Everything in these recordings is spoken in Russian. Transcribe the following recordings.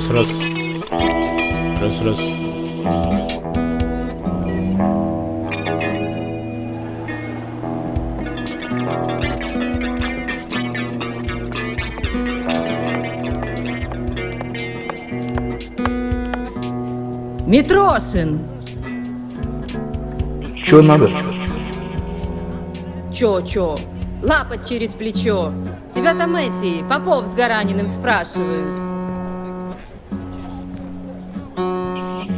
Раз, раз. Раз, раз. Митрошин! Че надо? Чё, чё? Лапать через плечо. Тебя там эти, Попов с Гараниным спрашивают.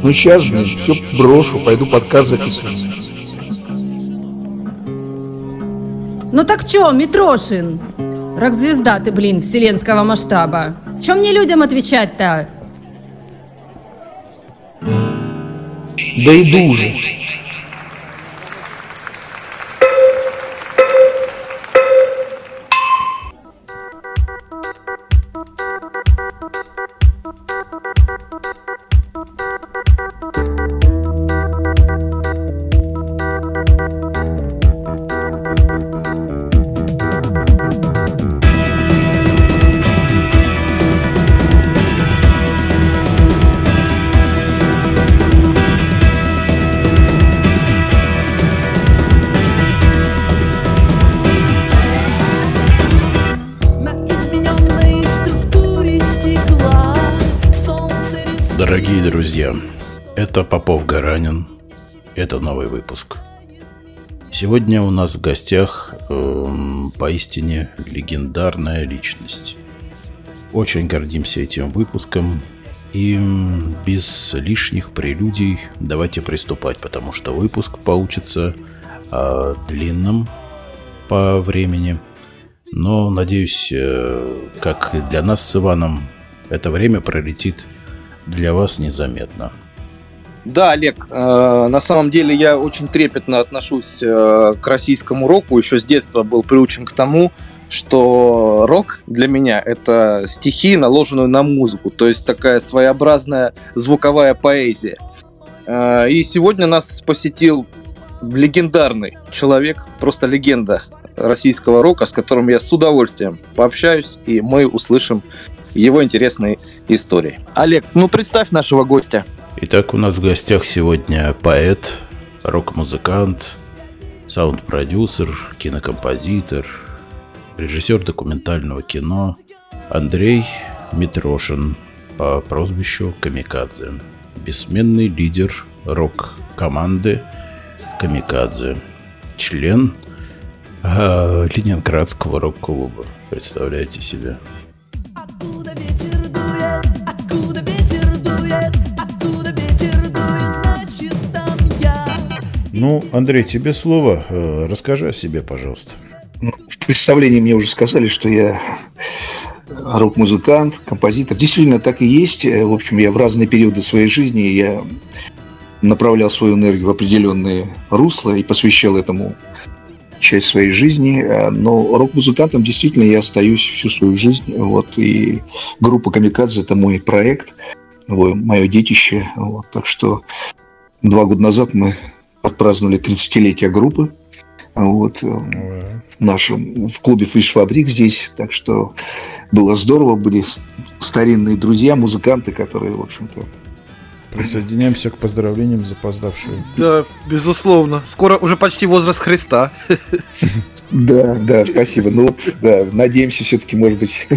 Ну сейчас же все брошу, пойду подкаст записывать. Ну так чё, Митрошин? Рок-звезда ты, блин, вселенского масштаба. Чё мне людям отвечать-то? Да иду уже. Попов Гаранин. Это новый выпуск. Сегодня у нас в гостях эм, поистине легендарная личность. Очень гордимся этим выпуском. И без лишних прелюдий давайте приступать, потому что выпуск получится а, длинным по времени. Но, надеюсь, э, как и для нас с Иваном, это время пролетит для вас незаметно. Да, Олег, э, на самом деле я очень трепетно отношусь э, к российскому року. Еще с детства был приучен к тому, что рок для меня это стихи, наложенные на музыку, то есть такая своеобразная звуковая поэзия. Э, и сегодня нас посетил легендарный человек, просто легенда российского рока, с которым я с удовольствием пообщаюсь, и мы услышим его интересные истории. Олег, ну представь нашего гостя. Итак, у нас в гостях сегодня поэт, рок-музыкант, саунд-продюсер, кинокомпозитор, режиссер документального кино Андрей Митрошин по прозвищу Камикадзе. Бессменный лидер рок-команды Камикадзе. Член а, Ленинградского рок-клуба. Представляете себе. Ну, Андрей, тебе слово. Э, Расскажи о себе, пожалуйста. Ну, В представлении мне уже сказали, что я рок-музыкант, композитор. Действительно, так и есть. Э, В общем, я в разные периоды своей жизни я направлял свою энергию в определенные русла и посвящал этому часть своей жизни. Э, Но рок-музыкантом действительно я остаюсь всю свою жизнь. Вот. И группа «Камикадзе» – это мой проект, мое детище. Вот. Так что два года назад мы отпраздновали 30-летие группы. Вот, э, в нашем в клубе Фиш-фабрик здесь. Так что было здорово, были старинные друзья, музыканты, которые, в общем-то, Присоединяемся к поздравлениям запоздавшие. Да, безусловно. Скоро уже почти возраст Христа. да, да, спасибо. Ну вот, да, надеемся, все-таки, может быть.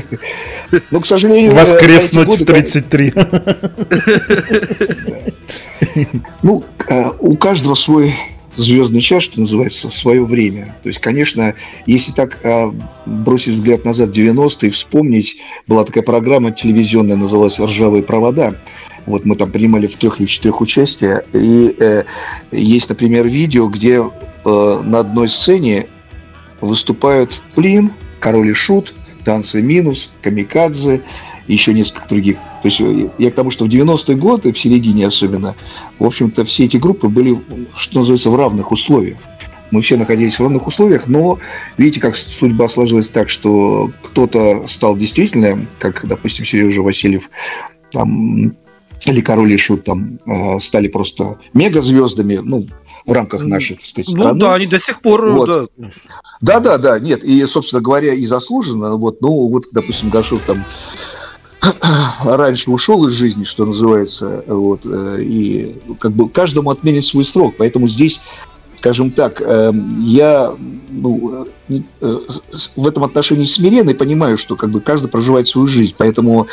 Но, к сожалению, Воскреснуть в годы, 33. Ну, э, у каждого свой звездный час, что называется, свое время. То есть, конечно, если так э, бросить взгляд назад в 90-е и вспомнить, была такая программа телевизионная, называлась «Ржавые провода». Вот мы там принимали в трех или четырех участия. И э, есть, например, видео, где э, на одной сцене выступают Плин, Король и Шут, Танцы Минус, Камикадзе, еще несколько других. То есть э, я к тому, что в 90-е годы, в середине особенно, в общем-то, все эти группы были, что называется, в равных условиях. Мы все находились в равных условиях, но видите, как судьба сложилась так, что кто-то стал действительно, как, допустим, Сережа Васильев, там, или Король и Шут там э, стали просто мегазвездами, ну, в рамках нашей, так сказать, Ну страны. да, они до сих пор, Вот. да. Да, да, да, нет, и, собственно говоря, и заслуженно, вот, ну, вот, допустим, Горшок там раньше ушел из жизни, что называется, вот, э, и как бы каждому отменит свой срок, поэтому здесь, скажем так, э, я ну, э, э, в этом отношении смирен и понимаю, что как бы каждый проживает свою жизнь, поэтому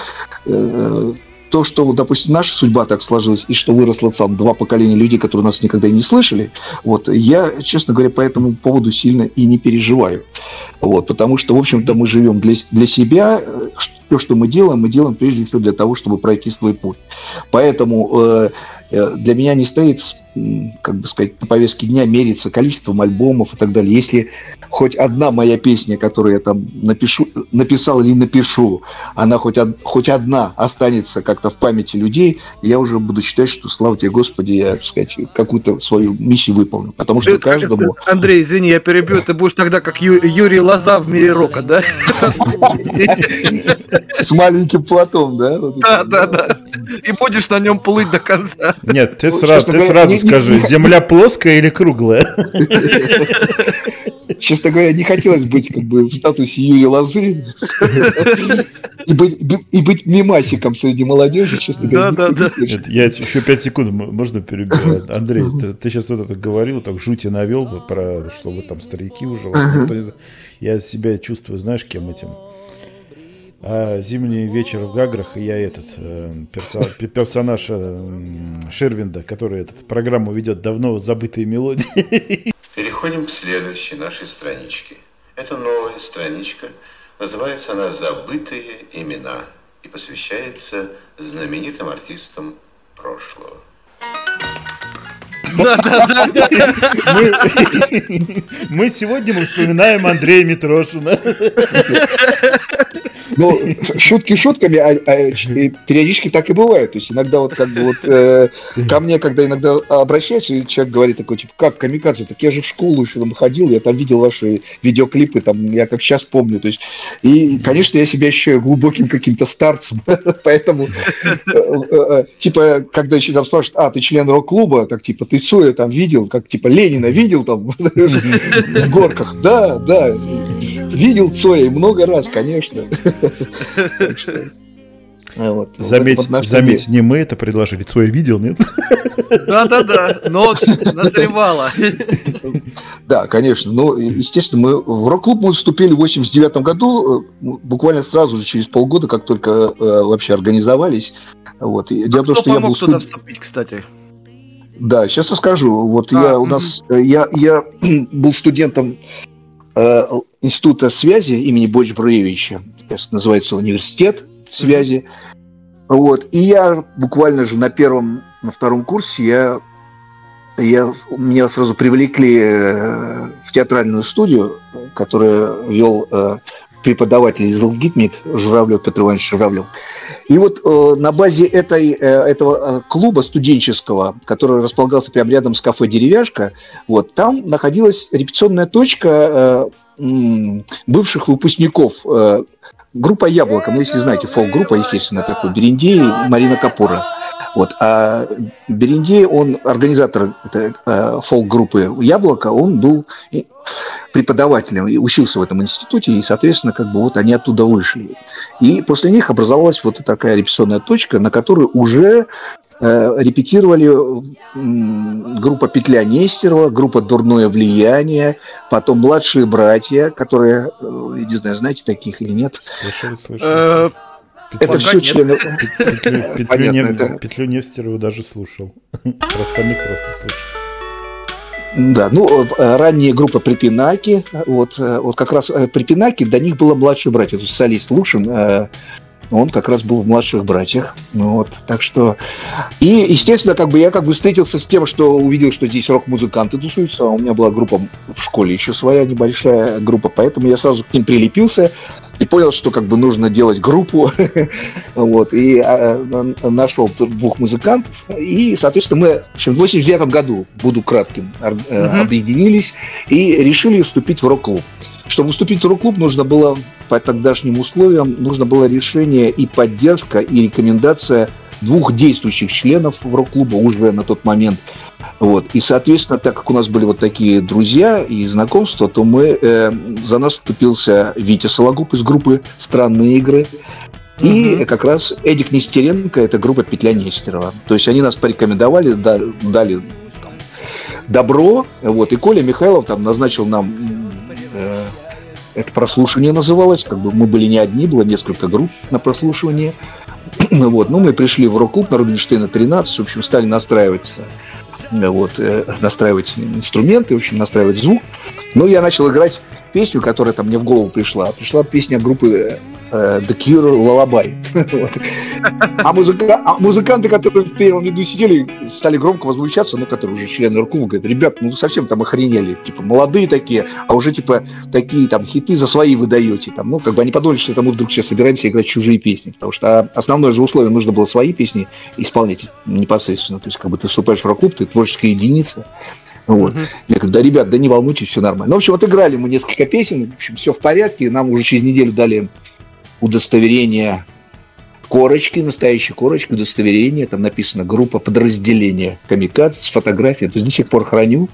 э, то, что, допустим, наша судьба так сложилась, и что выросло там два поколения людей, которые нас никогда и не слышали, вот, я, честно говоря, по этому поводу сильно и не переживаю. Вот, потому что, в общем-то, мы живем для, для себя. Все, что мы делаем, мы делаем прежде всего для того, чтобы пройти свой путь. Поэтому э, э, для меня не стоит, как бы сказать, на повестке дня мериться количеством альбомов и так далее. Если хоть одна моя песня, которую я там напишу, написал или напишу, она хоть, од- хоть одна останется как-то в памяти людей, я уже буду считать, что, слава тебе, Господи, я, так сказать, какую-то свою миссию выполнил. Потому что Это- каждому... это- Андрей, извини, я перебью. Ты будешь тогда как Ю- Юрий Лоза в мире рока, да? С маленьким платом, да? Да, да, да. И будешь на нем плыть до конца. Нет, ты, Ну, сразу, ты сразу скажи, земля плоская или круглая? Честно говоря, не хотелось быть как бы в статусе Юрия Лозы и быть, и быть мемасиком среди молодежи, честно говоря. Да, да, да. Я еще пять секунд, м- можно перебивать? Андрей, ты, сейчас вот это говорил, так жути навел про, что вы там старики уже. Я себя чувствую, знаешь, кем этим? А зимний вечер в Гаграх, и я этот э, перса- пе- персонаж э, м, Шервинда, который этот программу ведет давно забытые мелодии. Переходим к следующей нашей страничке. Это новая страничка. Называется она «Забытые имена» и посвящается знаменитым артистам прошлого. Да, да, да, да. Мы, мы сегодня мы вспоминаем Андрея Митрошина. Ну, шутки шутками, а, а периодически так и бывает. То есть иногда вот как бы вот э, ко мне, когда иногда обращаются, и человек говорит такой, типа, как камикадзе, так я же в школу еще там ходил, я там видел ваши видеоклипы, там, я как сейчас помню. То есть, и, конечно, я себя ощущаю глубоким каким-то старцем, поэтому, э, э, типа, когда еще там спрашивают, а, ты член рок-клуба, так, типа, ты Цоя там видел, как, типа, Ленина видел там в горках? Да, да, видел Цоя много раз, конечно. А, вот, Заметь, заметь, не мы это предложили. Цой видел, нет? Да, да, да. Но назревало. Да, конечно. Ну, и, естественно, мы в рок-клуб мы вступили в 89 году, э, буквально сразу же, через полгода, как только э, вообще организовались. Вот. И дело том, Кто что я был помог туда вступить, кстати? Да, сейчас расскажу. Вот А, я у нас я я был студентом э, института связи имени Боч Бруевича. Сейчас называется университет связи. Вот и я буквально же на первом, на втором курсе я я меня сразу привлекли э, в театральную студию, которую вел э, преподаватель из ЛГИТМИК Журавлев Петр Иванович Журавлев. И вот э, на базе этой, э, этого э, клуба студенческого, который располагался прямо рядом с кафе «Деревяшка», вот, там находилась репетиционная точка э, бывших выпускников группа «Яблоко». Ну, если знаете, фолк-группа, естественно, такой, Берендей Марина Капура. Вот. А Берендей, он организатор этой, э, фолк-группы «Яблоко», он был преподавателем и учился в этом институте, и, соответственно, как бы вот они оттуда вышли. И после них образовалась вот такая репетиционная точка, на которой уже репетировали м, группа «Петля Нестерова», группа «Дурное влияние», потом «Младшие братья», которые, э, я не знаю, знаете таких или нет. Слышали, слышали. Э, Это все члены... Петлю, Нестерову даже слушал. Про остальных просто слышал. Да, ну, э, ранняя группа Припинаки, вот, э, вот как раз э, Припинаки, до них было младшие братья, то есть солист Лушин, э, он как раз был в младших братьях, ну вот, так что, и, естественно, как бы я как бы встретился с тем, что увидел, что здесь рок-музыканты тусуются, а у меня была группа в школе еще своя небольшая группа, поэтому я сразу к ним прилепился и понял, что как бы нужно делать группу, вот, и а, на- нашел двух музыкантов, и, соответственно, мы в общем, в 89 году, буду кратким, Мгм. объединились и решили вступить в рок-клуб. Чтобы вступить в рок-клуб, нужно было по тогдашним условиям, нужно было решение и поддержка, и рекомендация двух действующих членов в рок-клуба уже на тот момент. Вот. И, соответственно, так как у нас были вот такие друзья и знакомства, то мы, э, за нас вступился Витя Сологуб из группы «Странные игры». И Мгм. как раз Эдик Нестеренко, это группа Петля Нестерова. То есть они нас порекомендовали, да- дали там, добро. Вот, и Коля Михайлов там назначил нам это прослушивание называлось, как бы мы были не одни, было несколько групп на прослушивание. Вот, ну, мы пришли в рок-клуб на Рубинштейна 13, в общем, стали настраиваться, э, вот, э, настраивать инструменты, в общем, настраивать звук. Ну, я начал играть песню, которая там мне в голову пришла. Пришла песня группы э, The Cure Lullaby. Вот. А, музыка- а музыканты, которые в первом ряду сидели, стали громко возмущаться, ну, которые уже члены рок-клуба, говорят, ребят, ну, совсем там охренели, типа, молодые такие, а уже, типа, такие там хиты за свои выдаете, там, ну, как бы они подумали, что это мы вдруг сейчас собираемся играть чужие песни, потому что а, основное же условие, нужно было свои песни исполнять непосредственно, то есть, как бы ты вступаешь в рок-клуб, ты творческая единица, вот. Я говорю, да, ребят, да не волнуйтесь, все нормально. Ну, в общем, отыграли мы несколько песен, в общем, все в порядке. Нам уже через неделю дали удостоверение корочки, настоящей корочки, удостоверение. Там написано группа подразделения Камикадзе с фотографией. То есть до сих пор храню.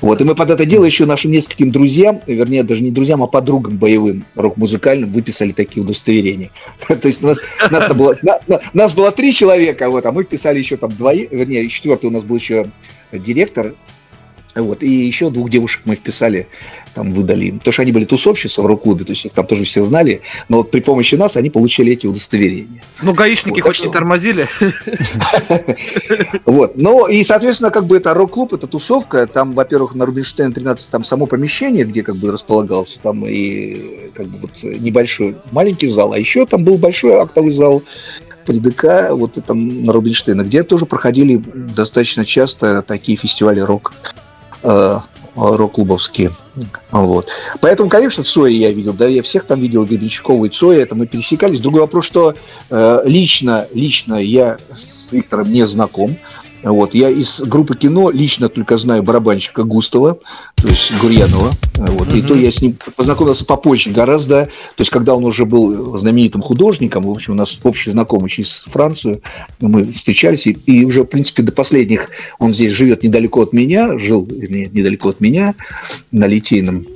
Вот. И мы под это дело еще нашим нескольким друзьям, вернее, даже не друзьям, а подругам боевым рок-музыкальным выписали такие удостоверения. То есть у нас, нас, было, на- на- нас было три человека, вот, а мы вписали еще там двоих, вернее, четвертый у нас был еще директор вот, и еще двух девушек мы вписали, там выдали им. Потому что они были тусовщицы в рок-клубе, то есть их там тоже все знали. Но вот при помощи нас они получили эти удостоверения. Ну, гаишники Вот, хоть так не что- тормозили. Вот. Ну, и, соответственно, как бы это рок-клуб, это тусовка. Там, во-первых, на Рубинштейн 13 там само помещение, где как бы располагался, там и как бы вот небольшой, маленький зал. А еще там был большой актовый зал при ДК, вот и там на Рубинштейна, где тоже проходили достаточно часто такие фестивали рок рок-клубовские. Вот. Поэтому, конечно, Цоя я видел, да, я всех там видел, Гребенщикова и Цоя, это мы пересекались. Другой вопрос, что э, лично, лично я с Виктором не знаком. Вот. Я из группы кино лично только знаю барабанщика Густава, то есть Гурьянова. Вот. И Мгм. то я с ним познакомился попозже гораздо. То есть когда он уже был знаменитым художником, в общем, у нас общий знакомый через Францию, мы встречались, и, и уже, в принципе, до последних он здесь живет недалеко от меня, жил, вернее, недалеко от меня, на Литейном.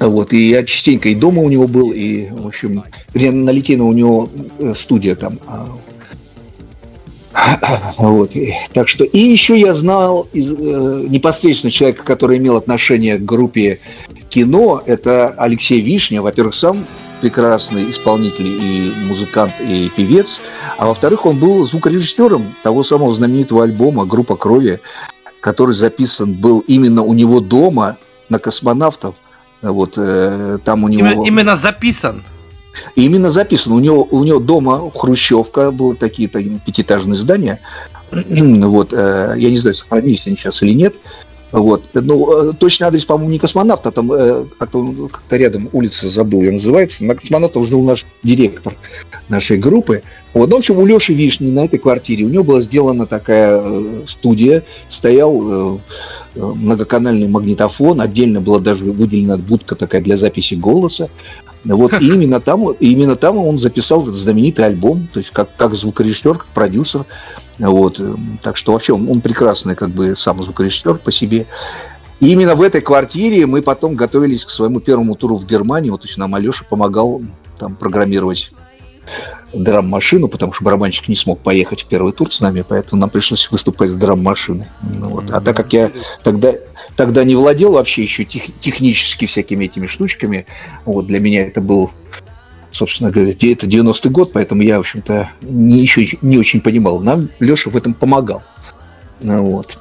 Вот, и я частенько и дома у него был, и, в общем, на Литейном у него э, студия там. Вот, так что, и еще я знал из, э, непосредственно человека, который имел отношение к группе кино, это Алексей Вишня, во-первых, сам прекрасный исполнитель и музыкант, и певец, а во-вторых, он был звукорежиссером того самого знаменитого альбома «Группа крови», который записан был именно у него дома на космонавтов. Вот, э, там у него... Именно, именно записан. И именно записано. У него, у него дома хрущевка, были такие такие пятиэтажные здания. Вот, э, я не знаю, сохранились они сейчас или нет. Вот. Ну, э, точный адрес, по-моему, не космонавта, там э, как-то, как-то рядом улица, забыл, я называется. На космонавтов жил наш директор нашей группы. Вот. Ну, в общем, у Леши Вишни на этой квартире у него была сделана такая э, студия, стоял э, многоканальный магнитофон, отдельно была даже выделена будка такая для записи голоса. Вот, и именно там, именно там он записал этот знаменитый альбом, то есть как, как звукорежиссер, как продюсер. Вот, эм, так что вообще он, он прекрасный как бы сам звукорежиссер по себе. И именно в этой квартире мы потом готовились к своему первому туру в Германию. Вот, то есть нам Алеша помогал там программировать драм-машину, потому что барабанщик не смог поехать в первый тур с нами, поэтому нам пришлось выступать с драм-машиной. Ну вот. А так как я тогда, тогда не владел вообще еще тех- технически всякими этими штучками, вот для меня это был, собственно говоря, это 90-й год, поэтому я, в общем-то, не, еще не очень понимал. Нам Леша в этом помогал. Ну вот.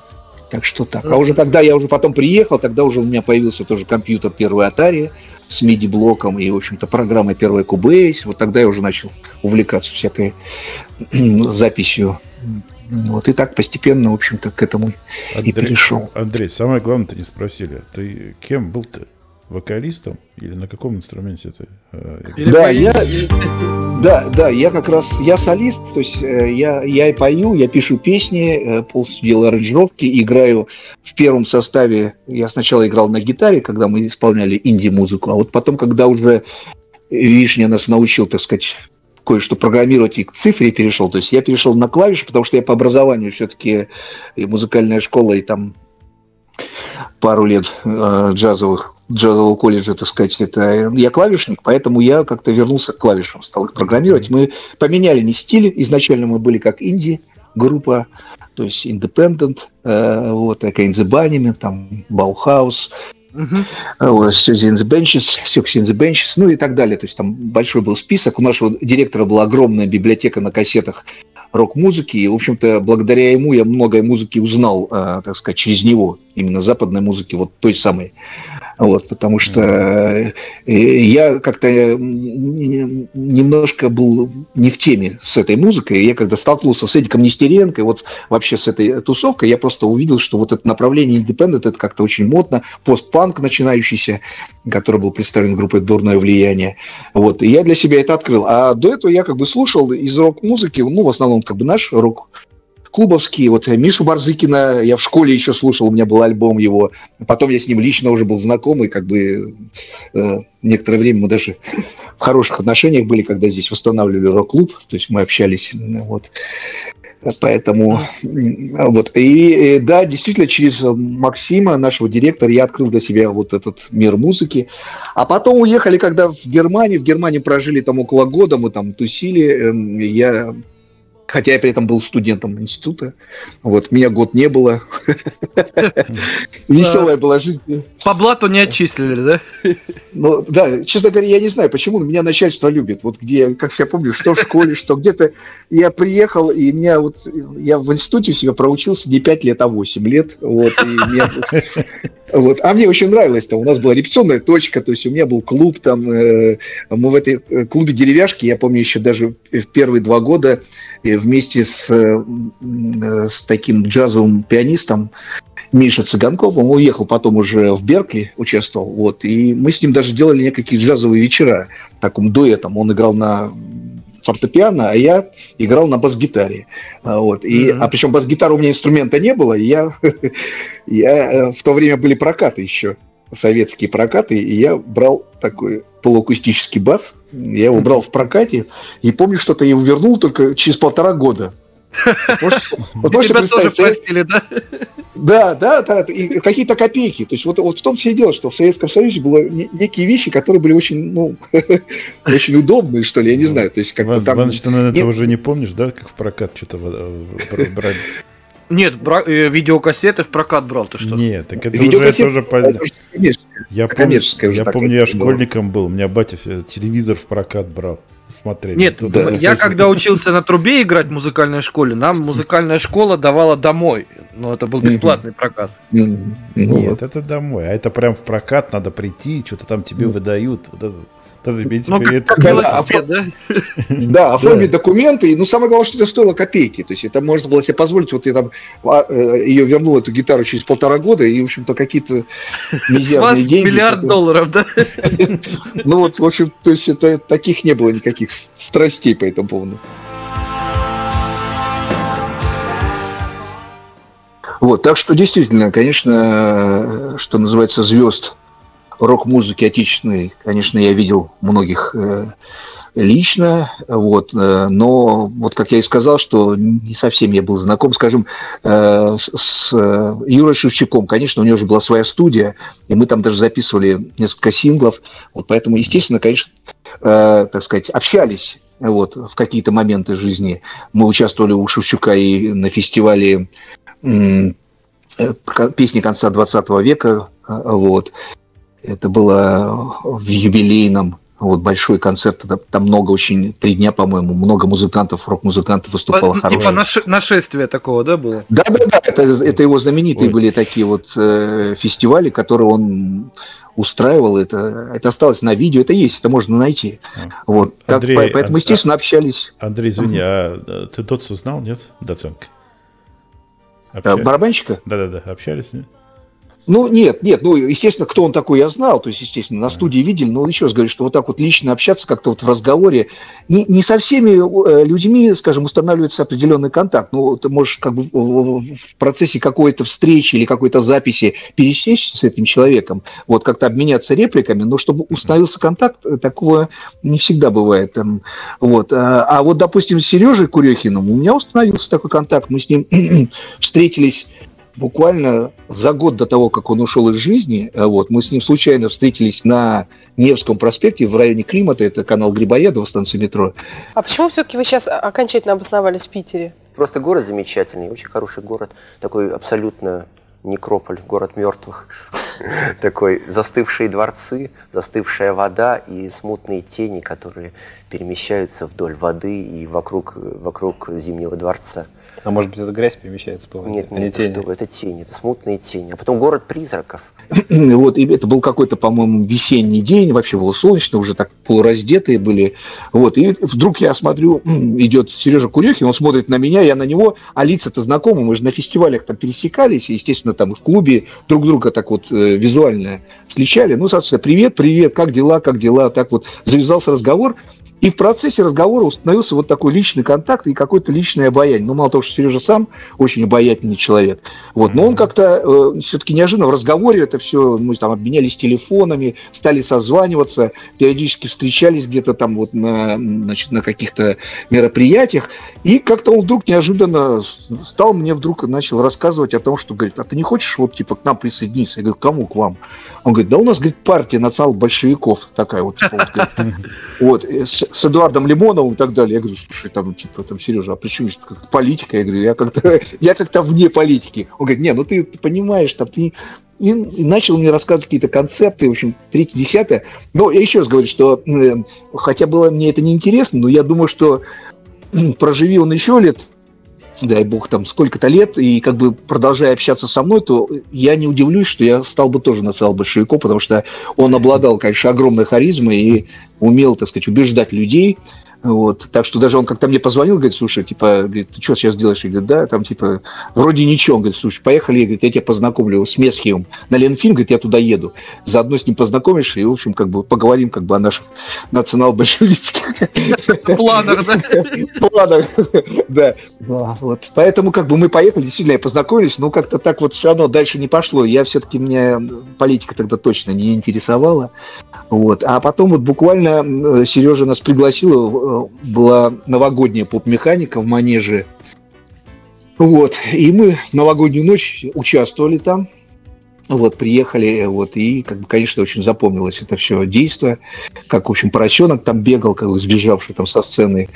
Так что так. А уже когда я уже потом приехал, тогда уже у меня появился тоже компьютер первый Atari с MIDI-блоком и, в общем-то, программой первой Cubase. Вот тогда я уже начал увлекаться всякой записью. Вот и так постепенно, в общем-то, к этому и перешел. Андрей, самое главное, ты не спросили. Ты кем был ты? Вокалистом? Или на каком инструменте ты? э? Или Да, я, да, да, я как раз, я солист, то есть э, я, я и пою, я пишу песни, э, полностью делаю аранжировки, играю в первом составе, я сначала играл на гитаре, когда мы исполняли инди-музыку, а вот потом, когда уже Вишня нас научил, так сказать, кое-что программировать и к цифре перешел, то есть я перешел на клавиши, потому что я по образованию все-таки и музыкальная школа, и там пару лет э, джазовых джазового колледжа, так сказать, это я клавишник, поэтому я как-то вернулся к клавишам, стал их программировать. Мы поменяли не стили, изначально мы были как инди группа, то есть independent, э, вот, такая Инзебанями, там, Баухаус, Benches, Suzy in the Benches, ну и так далее. То есть там большой был список. У нашего директора была огромная библиотека на кассетах рок-музыки. И, в общем-то, благодаря ему я многое музыки узнал, э, так сказать, через него, именно западной музыки, вот той самой. Вот, потому что э, я как-то э, немножко был не в теме с этой музыкой. Я когда столкнулся с Эдиком Нестеренко, вот вообще с этой тусовкой, я просто увидел, что вот это направление Independent, это как-то очень модно. Постпанк начинающийся, который был представлен группой «Дурное влияние». Вот, и я для себя это открыл. А до этого я как бы слушал из рок-музыки, ну, в основном как бы наш рок клубовские, вот Мишу Барзыкина я в школе еще слушал, у меня был альбом его, потом я с ним лично уже был знаком, и как бы э, некоторое время мы даже в хороших отношениях были, когда здесь восстанавливали рок-клуб, то есть мы общались, вот. Поэтому, вот, и э, да, действительно, через Максима, нашего директора, я открыл для себя вот этот мир музыки. А потом уехали, когда в Германию, в Германии прожили там около года, мы там тусили, эм, я хотя я при этом был студентом института. Вот, меня год не было. Веселая была жизнь. По блату не отчислили, да? Ну, да, честно говоря, я не знаю, почему, меня начальство любит. Вот где, как я помню, что в школе, что где-то я приехал, и меня вот, я в институте у себя проучился не 5 лет, а 8 лет. Вот, и меня, вот. А мне очень нравилось, там у нас была репетиционная точка, то есть у меня был клуб, там, э, мы в этой э, клубе деревяшки, я помню еще даже в первые два года э, вместе с, э, с таким джазовым пианистом Миша Цыганков, он уехал потом уже в Беркли, участвовал, вот, и мы с ним даже делали некие джазовые вечера, таком дуэтом, он играл на фортепиано, а я играл на бас-гитаре. А, Вот. И, Мгм. А причем бас-гитары у меня инструмента не было, и я, я э, в то время были прокаты еще, советские прокаты, и я брал такой полуакустический бас, я его брал в прокате, и помню, что-то я его вернул только через полтора года. Можете- вот можете тебя тоже простили, да? да, да, да, и какие-то копейки. То есть вот, вот в том все и дело, что в Советском Союзе было не- некие вещи, которые были очень, ну, очень удобные, что ли, я не знаю. То есть как-то Иван, там... Иваныч, ты, наверное, нет. это уже не помнишь, да, как в прокат что-то брали? Нет, бра- э, видеокассеты в прокат брал, ты что? Нет, так это уже, Видеокассет- уже поздно. это же, конечно, Я помню, я помню, я школьником был, у меня батя э, телевизор в прокат брал смотреть. Нет, Тут да, даже я когда учился на трубе играть в музыкальной школе, нам музыкальная школа давала домой. Но это был бесплатный прокат. ну, Нет, это домой. А это прям в прокат надо прийти, что-то там тебе выдают. Вот это, Ну, как, велосипед, да? Да, оформить документы. и, Ну, самое главное, что это стоило копейки. То есть это можно было себе позволить. Вот я там а, э, ее вернул, эту гитару, через полтора года, и, в общем-то, какие-то мизерные деньги. миллиард долларов, да? Ну, вот, в общем, то есть это таких не было никаких страстей по этому поводу. Вот, так что действительно, конечно, э, что называется, звезд рок-музыки отечественной, конечно, я видел многих э, лично, вот, э, но вот как я и сказал, что не совсем я был знаком, скажем, э, с, Юрой Шевчуком, конечно, у него же была своя студия, и мы там даже записывали несколько синглов, вот поэтому, естественно, конечно, так сказать, общались вот, в какие-то моменты жизни. Мы участвовали у Шевчука и на фестивале песни конца 20 века, вот. Это было в юбилейном вот большой концерт, там, много очень, три дня, по-моему, много музыкантов, рок-музыкантов выступало По- хороших. Типа наше- нашествие такого, да, было? Да, да, да, это, это его знаменитые Ой. были такие вот э, фестивали, которые он устраивал. Это, это осталось на видео, это есть, это можно найти. Вот. Так, Андрей, по- поэтому, а- естественно, общались. Андрей, извини, а э, ты Дотсу знал, нет? Доценко? Э, Обща- Барабанщика? Да-да-да, общались, нет? Ну, нет, нет, ну, естественно, кто он такой, я знал, то есть, естественно, на студии видели, но еще раз говорю, что вот так вот лично общаться как-то вот в разговоре, не, не со всеми э, людьми, скажем, устанавливается определенный контакт, ну, ты можешь как бы в- процессе какой-то встречи или какой-то записи пересечься с этим человеком, вот как-то обменяться репликами, но чтобы установился контакт, э, такого не всегда бывает. эм, Вот. А а вот, допустим, с Сережей Курехиным у меня установился такой контакт, мы с ним встретились буквально за год до того, как он ушел из жизни, э, вот, мы с ним случайно встретились на Невском проспекте в районе Климата, это канал Грибоедова, станция метро. А почему все-таки вы сейчас окончательно обосновались в Питере? Просто город замечательный, очень хороший город, такой абсолютно некрополь, город мертвых. Такой застывшие дворцы, застывшая вода и смутные тени, которые перемещаются вдоль воды и вокруг, вокруг Зимнего дворца. А может быть, эта грязь перемещается по воде, Нет, а не нет, тени? что это тени, это смутные тени. А потом город призраков. Вот, и это был какой-то, по-моему, весенний день, вообще было солнечно, уже так полураздетые были. Вот, и вдруг я смотрю, идет Сережа Курехин, он смотрит на меня, я на него, а лица-то знакомы, мы же на фестивалях там пересекались, и, естественно, там и в клубе друг друга так вот э, визуально встречали. Ну, соответственно, привет, привет, как дела, как дела, так вот завязался разговор. И в процессе разговора установился вот такой личный контакт и какое-то личное обаяние. Ну, мало того, что Сережа сам очень обаятельный человек. Вот, но он как-то э, все-таки неожиданно в разговоре это все, мы там обменялись телефонами, стали созваниваться, периодически встречались где-то там вот на, значит, на каких-то мероприятиях. И как-то он вдруг неожиданно стал мне вдруг начал рассказывать о том, что, говорит, а ты не хочешь вот типа к нам присоединиться? Я говорю, кому к вам? Он говорит, да у нас, говорит, партия национал-большевиков такая вот. типа, вот, говорит, вот, э, с, с Эдуардом Лимоновым и так далее. Я говорю, слушай, там, типа, там, Сережа, а при чем здесь как-то политика? Я говорю, я как-то, я как-то вне политики. Он говорит, не, ну ты, ты понимаешь, там, ты... И, и начал мне рассказывать какие-то концепты, в общем, третье, десятое. Но я еще раз говорю, что хотя было мне это неинтересно, но я думаю, что проживи он еще лет дай бог, там сколько-то лет, и как бы продолжая общаться со мной, то я не удивлюсь, что я стал бы тоже национал-большевиком, потому что он обладал, конечно, огромной харизмой и умел, так сказать, убеждать людей. Вот. Так что даже он как-то мне позвонил, говорит, слушай, типа, говорит, ты что сейчас делаешь? Я говорю, да, там, типа, вроде ничего. Он говорит, слушай, поехали, я, говорит, я тебя познакомлю с Месхием на Ленфильм, говорит, я туда еду. Заодно с ним познакомишь, и, в общем, как бы поговорим как бы о наших национал-большевистских Планах, да? планах. Да. Вот. Поэтому как бы мы поехали, действительно, я познакомились, но как-то так вот все равно дальше не пошло. Я все-таки, меня политика тогда точно не интересовала. Вот. А потом вот буквально Сережа нас пригласила, э, была новогодняя поп-механика в Манеже. Вот. И мы новогоднюю ночь участвовали там. Вот, приехали, вот, и, как бы, конечно, очень запомнилось это все действо, как, в общем, поросенок там бегал, как бы сбежавший там со сцены,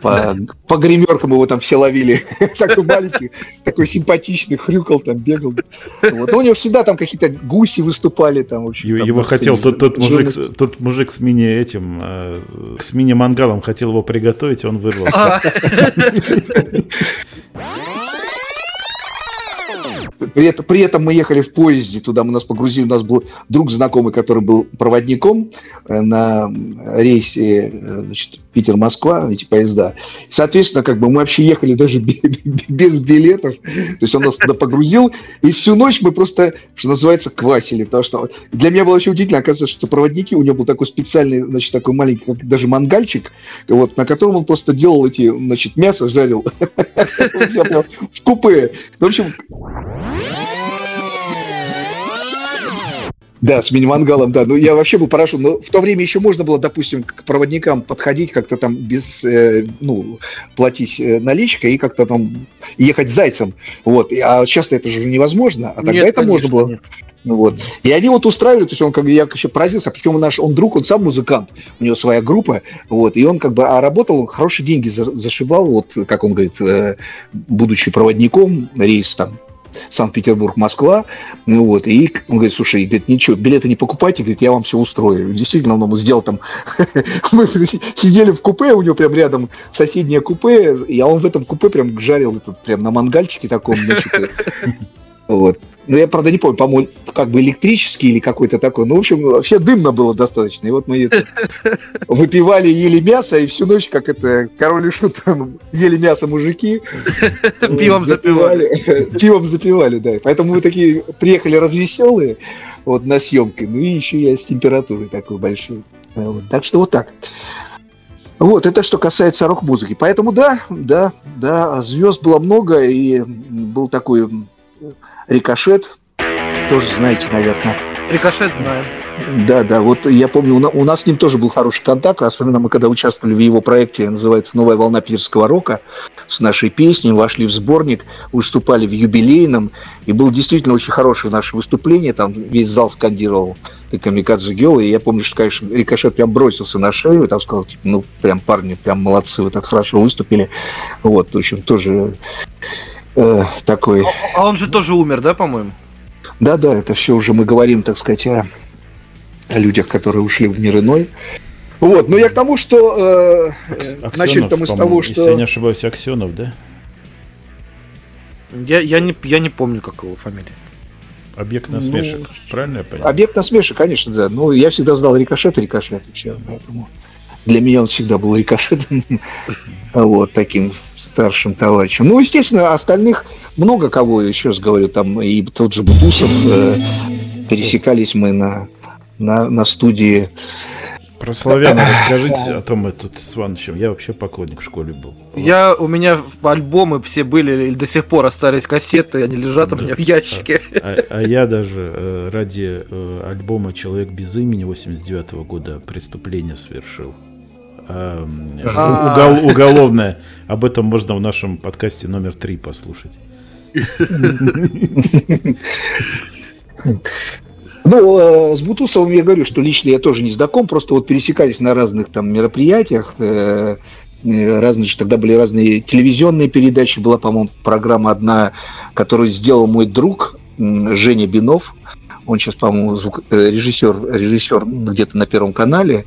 по, по гримеркам его там все ловили, такой маленький, такой симпатичный, хрюкал там, бегал. Вот. Но у него всегда там какие-то гуси выступали там, в общем. Его, там хотел тот, тот мужик, тот мужик с мини этим, э, с мини мангалом хотел его приготовить, и он вырвался. А, При этом, при этом мы ехали в поезде туда, мы нас погрузили, у нас был друг знакомый, который был проводником э, на рейсе э, значит, Питер-Москва, эти поезда. Соответственно, как бы мы вообще ехали даже бе- бе- без билетов, то есть он нас туда погрузил, и всю ночь мы просто, что называется, квасили, потому что для меня было очень удивительно, оказывается, что проводники, у него был такой специальный, значит, такой маленький, даже мангальчик, вот, на котором он просто делал эти, значит, мясо жарил в купе. В общем, Да, с мини-мангалом, да. Ну, я вообще был поражен. Но в то время еще можно было, допустим, к проводникам подходить как-то там без, э, ну, платить э, наличкой и как-то там ехать зайцем. Вот. А сейчас это же невозможно. А тогда Нет, это можно конечно, было. нет. Вот. И они вот устраивали, то есть он как бы, я еще поразился, причем наш, он друг, он сам музыкант, у него своя группа, вот, и он как бы, а работал, он хорошие деньги за- зашибал, вот, как он говорит, э, будучи проводником, рейс там, Санкт-Петербург, Москва, ну вот, и он говорит, слушай, говорит, ничего, билеты не покупайте, говорит, я вам все устрою. Действительно, он ему сделал там, мы сидели в купе, у него прям рядом соседнее купе, и а он в этом купе прям жарил этот, прям на мангальчике таком, вот. Ну, я, правда, не помню, по-моему, как бы электрический или какой-то такой. Ну, в общем, вообще дымно было достаточно. И вот мы это выпивали, ели мясо, и всю ночь, как это, король и шут, ели мясо мужики. Пивом запивали. Пивом запивали, да. Поэтому мы такие приехали развеселые вот, на съемки. Ну, и еще я с температурой такой большой. Вот. Так что вот так. Вот, это что касается рок-музыки. Поэтому да, да, да, звезд было много, и был такой рикошет, тоже знаете, наверное. Рикошет знаем. Да, да, вот я помню, у нас с ним тоже был хороший контакт, особенно мы когда участвовали в его проекте, называется «Новая волна питерского рока», с нашей песней, вошли в сборник, выступали в юбилейном, и было действительно очень хорошее наше выступление, там весь зал скандировал «Ты камикадзе Гелла», и я помню, что, конечно, Рикошет прям бросился на шею, и там сказал, типа, ну, прям парни, прям молодцы, вы так хорошо выступили. Вот, в общем, тоже э, такой... А он же тоже умер, да, по-моему? Да, да, это все уже мы говорим, так сказать, о, о людях, которые ушли в мир иной. Вот, но я к тому, что э, мы с по-моему, того, Если я не что ошибаюсь, Аксенов, да? Я, я, не, я не помню, как его фамилия. Объект Ну, насмешек. Правильно я понял? объект насмешек, конечно, да. Ну, я всегда знал рикошет, рикошет. и всё, поэтому для меня он всегда был рикошетом, вот, таким старшим товарищем. Ну, естественно, остальных много кого, еще раз говорю, там и тот же Бутусов, э, пересекались мы на, на, на студии Про славяна расскажите о том, этот с Ивановичем. Я вообще поклонник в школе был. Я, у меня альбомы все были, и до сих пор остались кассеты, они лежат у меня в ящике. А, а я даже э, ради э, альбома «Человек без имени» 89 года преступление совершил. А. угол- уголовное. Об этом можно в нашем подкасте номер три послушать. Ну, э, с Бутусовым я говорю, что лично я тоже не знаком, просто вот пересекались на разных там мероприятиях, э, э, разные же тогда были разные телевизионные передачи, была, по-моему, программа одна, которую сделал мой друг Женя Бинов, он сейчас, по-моему, звук- э, режиссер, режиссер где-то на Первом канале,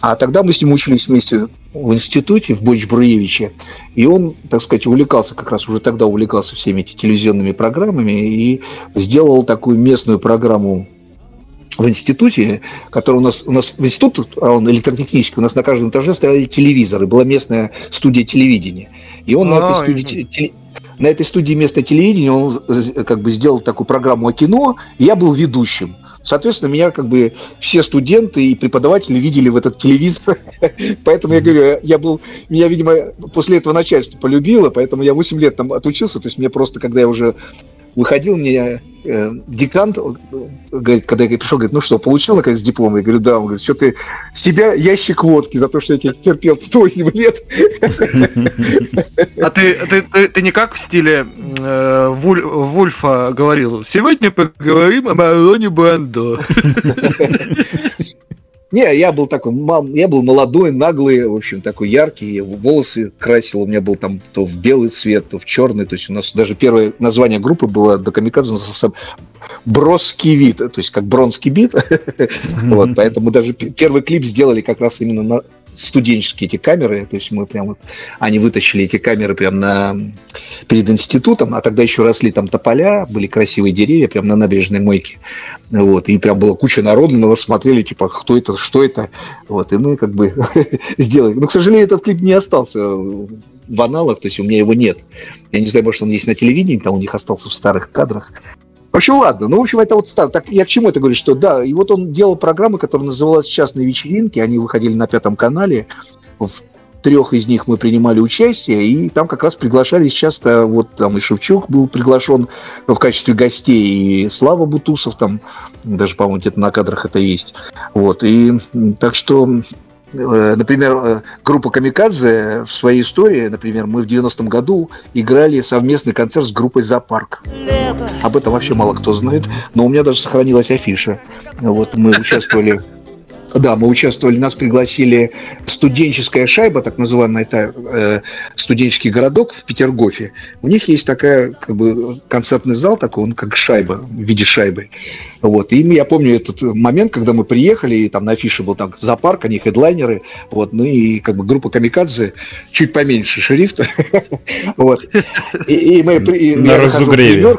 а тогда мы с ним учились вместе в институте, в Бойч-Бруевиче, и он, так сказать, увлекался, как раз уже тогда увлекался всеми этими телевизионными программами и сделал такую местную программу в институте, который у нас, у нас в институт, а он электротехнический, у нас на каждом этаже стояли телевизоры, была местная студия телевидения. И он на А, этой студии, на этой студии местное телевидение, он как бы сделал такую программу о кино, и я был ведущим. Соответственно, меня как бы все студенты и преподаватели видели в этот телевизор. Поэтому я говорю, я был, меня, видимо, после этого начальство полюбило, поэтому я 8 лет там отучился. То есть мне просто, когда я уже выходил, мне э, декант, говорит, когда я пришел, говорит, ну что, получил наконец диплом? Я говорю, да. Он говорит, что ты себя ящик водки за то, что я тебя терпел тут 8 лет. А ты, ты, ты, ты не как в стиле э, Вуль- Вульфа говорил? Сегодня поговорим о Мароне Бандо. Не, я был такой, я был молодой, наглый, в общем, такой яркий, я волосы красил, у меня был там то в белый цвет, то в черный, то есть у нас даже первое название группы было до камикадзе назывался Броский вид, то есть как бронский бит, вот, поэтому даже первый клип сделали как раз именно на студенческие эти камеры, то есть мы прям вот, они вытащили эти камеры прям на, перед институтом, а тогда еще росли там тополя, были красивые деревья прям на набережной мойке, вот, и прям была куча народу, на нас смотрели, типа, кто это, что это, вот, и мы как бы сделали. Но, к сожалению, этот клип не остался в аналах, то есть у меня его нет. Я не знаю, может, он есть на телевидении, там у них остался в старых кадрах. В общем, ладно. Ну, в общем, это вот стар. Так, я к чему это говорю, что да, и вот он делал программы, которые называлась «Частные вечеринки», они выходили на Пятом канале, в трех из них мы принимали участие, и там как раз приглашались часто, вот там и Шевчук был приглашен в качестве гостей, и Слава Бутусов там, даже, по-моему, где-то на кадрах это есть. Вот, и так что Например, э, группа Камикадзе в своей истории, например, мы в 90-м году играли совместный концерт с группой «Зоопарк». Об этом вообще мало кто знает, но у меня даже сохранилась афиша. Вот мы участвовали да, мы участвовали, нас пригласили студенческая шайба, так называемая, это э, студенческий городок в Петергофе. У них есть такая, как бы, концертный зал такой, он как шайба, в виде шайбы. Вот, и я помню этот момент, когда мы приехали, и там на афише был там зоопарк, они хедлайнеры, вот, ну и как бы группа Камикадзе чуть поменьше шрифта, вот. И, мы На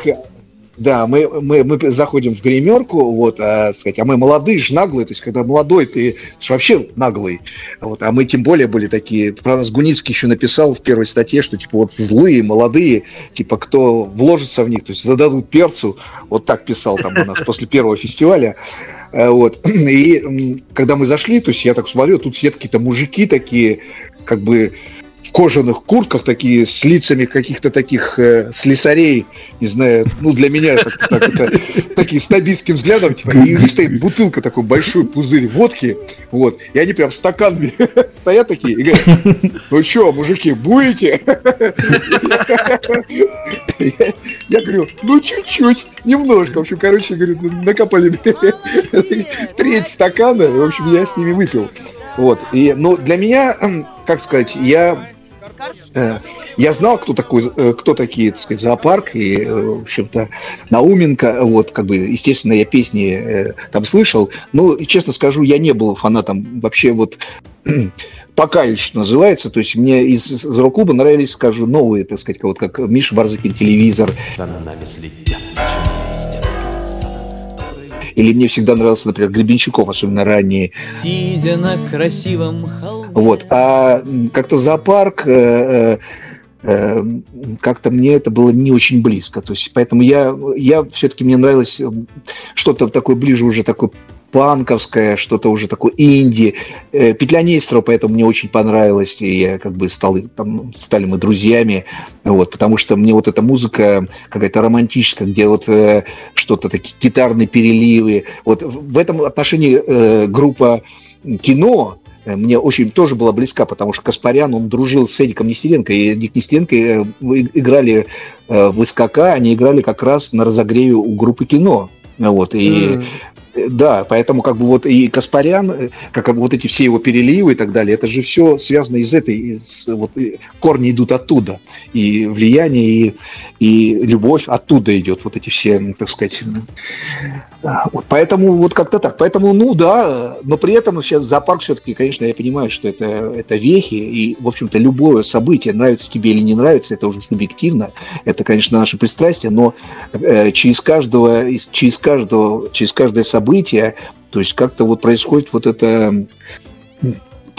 я да, мы, мы, мы заходим в гримерку, вот, а, сказать, а мы молодые, ж наглые, то есть, когда молодой, ты ж вообще наглый, вот, а мы тем более были такие, про нас Гуницкий еще написал в первой статье, что, типа, вот злые, молодые, типа, кто вложится в них, то есть, зададут перцу, вот так писал там у нас после первого фестиваля, Э, вот, и когда мы зашли, то есть, я так смотрю, тут сидят какие-то мужики такие, как бы, в кожаных куртках такие с лицами каких-то таких э, слесарей, не знаю, ну для меня это, так, это, такие снобистским взглядом, типа, и у них стоит бутылка такой большой пузырь водки, вот, и они прям стаканами стоят такие и говорят, ну что, мужики, будете? Я, я говорю, ну чуть-чуть, немножко. В общем, короче, говорю, накопали треть стакана, в общем, я с ними выпил. Вот. И, ну, для меня, как сказать, я э, я знал, кто такой, э, кто такие, так сказать, зоопарк и, э, в общем-то, Науменко, вот, как бы, естественно, я песни э, там слышал, но, честно скажу, я не был фанатом вообще вот пока еще называется, то есть мне из, из рок-клуба нравились, скажу, новые, так сказать, вот как Миша Барзыкин телевизор, За нами следят или мне всегда нравился, например, Гребенщиков, особенно ранние, Сидя на красивом холме. Вот. А как-то зоопарк, э, э, э, как-то мне это было не очень близко. То есть, поэтому я, я все-таки мне нравилось что-то такое ближе уже такое панковское, что-то уже такое инди. Э, Петля Нестерова, поэтому мне очень понравилось, и я как бы стал, там, стали мы друзьями, вот, потому что мне вот эта музыка какая-то романтическая, где вот э, что-то такие гитарные переливы. Вот в этом отношении э, группа кино, э, мне очень тоже была близка, потому что Каспарян, он дружил с Эдиком Нестеренко, и Эдик Нестеренко э, играли в СКК, они играли как раз на разогреве у группы кино. Вот, и М. Э, Да, поэтому как бы вот и Каспарян, э, как вот эти все его переливы и так далее, это же все связано из этой, из, вот и корни идут оттуда, и влияние, и, и любовь оттуда идет, вот эти все, так сказать. Вот поэтому вот как-то так. Поэтому, ну да, но при этом сейчас зоопарк все-таки, конечно, я понимаю, что это, это вехи, и, в общем-то, любое событие, нравится тебе или не нравится, это уже субъективно, это, конечно, наше пристрастие, но э, через каждого, из- через каждого, через каждое событие, то есть как-то вот происходит вот это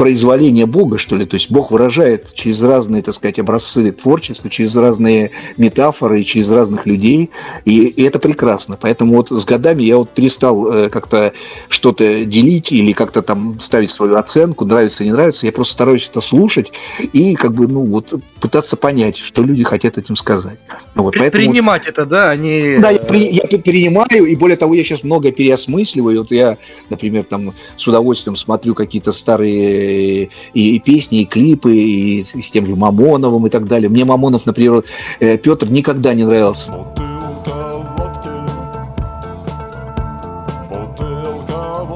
произволение Бога, что ли, то есть Бог выражает через разные, так сказать, образцы творчества, через разные метафоры, через разных людей, и, и это прекрасно. Поэтому вот с годами я вот перестал э, как-то что-то делить или как-то там ставить свою оценку, нравится, не нравится, я просто стараюсь это слушать и как бы, ну, вот пытаться понять, что люди хотят этим сказать. Вот, поэтому вот- Принимать это, да, а не... да, я, при- я пе- перенимаю, и более того, я сейчас много переосмысливаю. Вот я, например, там с удовольствием смотрю какие-то старые и, и песни, и клипы, и с тем же Мамоновым и так далее. Мне Мамонов, например, э, Петр никогда не нравился.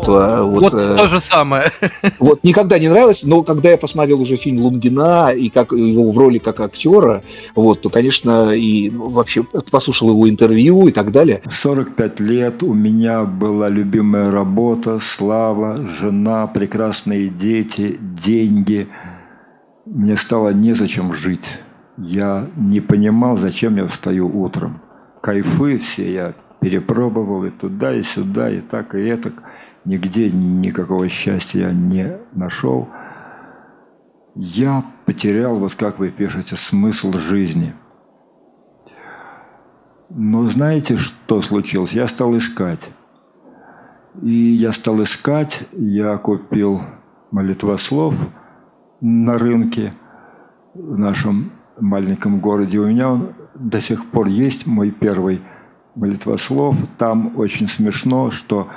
А, Вот, э, то же самое. вот никогда не нравилось, но когда я посмотрел уже фильм Лунгина и как его в роли как актера, вот, то, конечно, и ну, вообще послушал его интервью и так далее. 45 лет у меня была любимая работа, слава, жена, прекрасные дети, деньги. Мне стало незачем жить. Я не понимал, зачем я встаю утром. Кайфы все я перепробовал и туда, и сюда, и так, и это. Нигде никакого счастья я не нашел. Я потерял, вот как вы пишете, смысл жизни. Но знаете, что случилось? Я стал искать. И я стал искать, я купил молитвослов на рынке в нашем маленьком городе. У меня он до сих пор есть мой первый молитвослов. Там очень смешно, что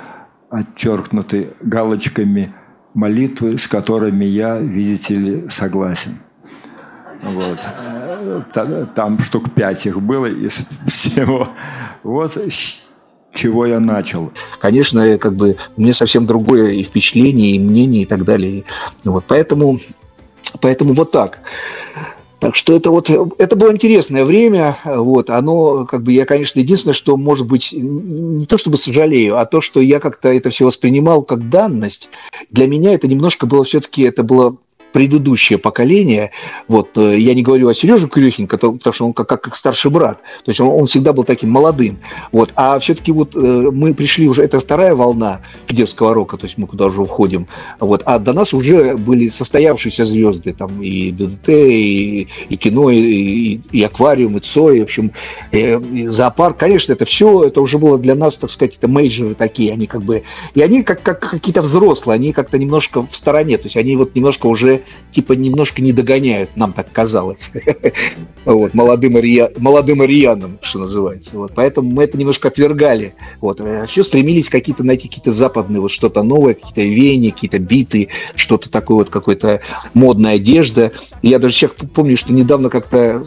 отчеркнуты галочками молитвы, с которыми я, видите ли, согласен. Вот. Та- Там штук пять их было из всего. Вот чего я начал. конечно, как бы мне совсем другое и впечатление, и мнение, и так далее. Вот, поэтому, поэтому вот так. Так что это вот, это было интересное время, вот, оно, как бы, я, конечно, единственное, что, может быть, не то чтобы сожалею, а то, что я как-то это все воспринимал как данность, для меня это немножко было все-таки, это было предыдущее поколение, вот, э, я не говорю о Сереже Крюхин, который, потому что он как, как, как старший брат, то есть он, он всегда был таким молодым, вот, а все-таки вот э, мы пришли уже, это вторая волна питерского рока, то есть мы куда уже уходим, вот, а до нас уже были состоявшиеся звезды, там и ДДТ, и, и кино, и, и, и аквариум, и Цой, в общем, э, и зоопарк, конечно, это все, это уже было для нас, так сказать, это мейджеры такие, они как бы, и они как, как какие-то взрослые, они как-то немножко в стороне, то есть они вот немножко уже типа немножко не догоняют, нам так казалось. Вот, молодым, ария... что называется. Вот, поэтому мы это немножко отвергали. Вот, а все стремились какие-то найти какие-то западные, вот что-то новое, какие-то веяния, какие-то биты, что-то такое вот, какой-то модная одежда. Я даже сейчас помню, что недавно как-то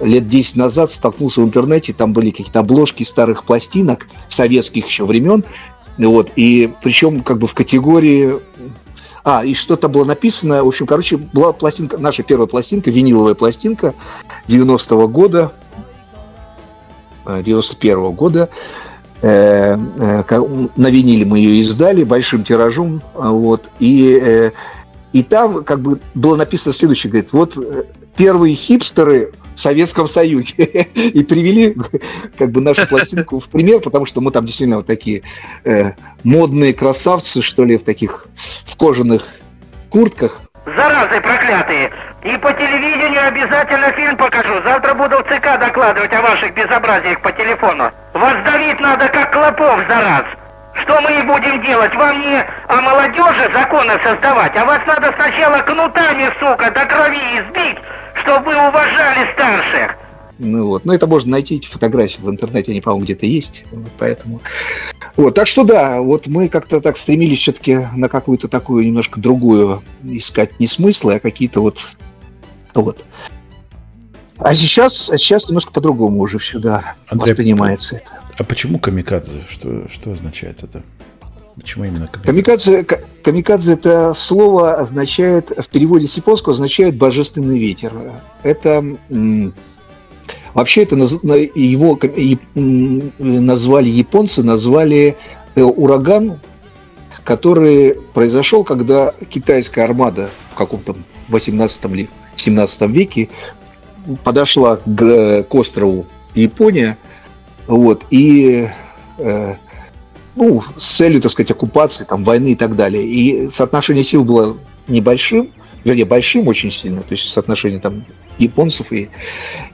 лет 10 назад столкнулся в интернете, там были какие-то обложки старых пластинок советских еще времен, вот, и причем как бы в категории а, и что-то было написано, в общем, короче, была пластинка, наша первая пластинка, виниловая пластинка 90-го года, 91-го года, э, э, на виниле мы ее издали большим тиражом, вот, и, э, и там как бы было написано следующее, говорит, вот э, первые хипстеры в Советском Союзе. И привели как бы нашу пластинку в пример, потому что мы там действительно вот такие э, модные красавцы, что ли, в таких в кожаных куртках. Заразы проклятые! И по телевидению обязательно фильм покажу. Завтра буду в ЦК докладывать о ваших безобразиях по телефону. Вас давить надо, как клопов за раз. Что мы и будем делать? Вам не о молодежи законы создавать, а вас надо сначала кнутами, сука, до крови избить, чтобы вы уважали старших. Ну вот, ну это можно найти эти фотографии в интернете, они, по-моему, где-то есть, вот, поэтому. Вот, так что да, вот мы как-то так стремились все-таки на какую-то такую немножко другую искать не смыслы, а какие-то вот, вот. А сейчас, а сейчас немножко по-другому уже все, да, Андрей, воспринимается это. А почему камикадзе? Что, что означает это? Почему именно камикадзе? Камикадзе, камикадзе это слово означает, в переводе с японского означает божественный ветер. Это вообще это его назвали японцы, назвали э, ураган, который произошел, когда китайская армада в каком-то 18 или 17 веке подошла к, к острову Япония, вот, и э, ну, с целью, так сказать, оккупации, там, войны и так далее. И соотношение сил было небольшим, вернее, большим очень сильно, то есть соотношение там японцев. И,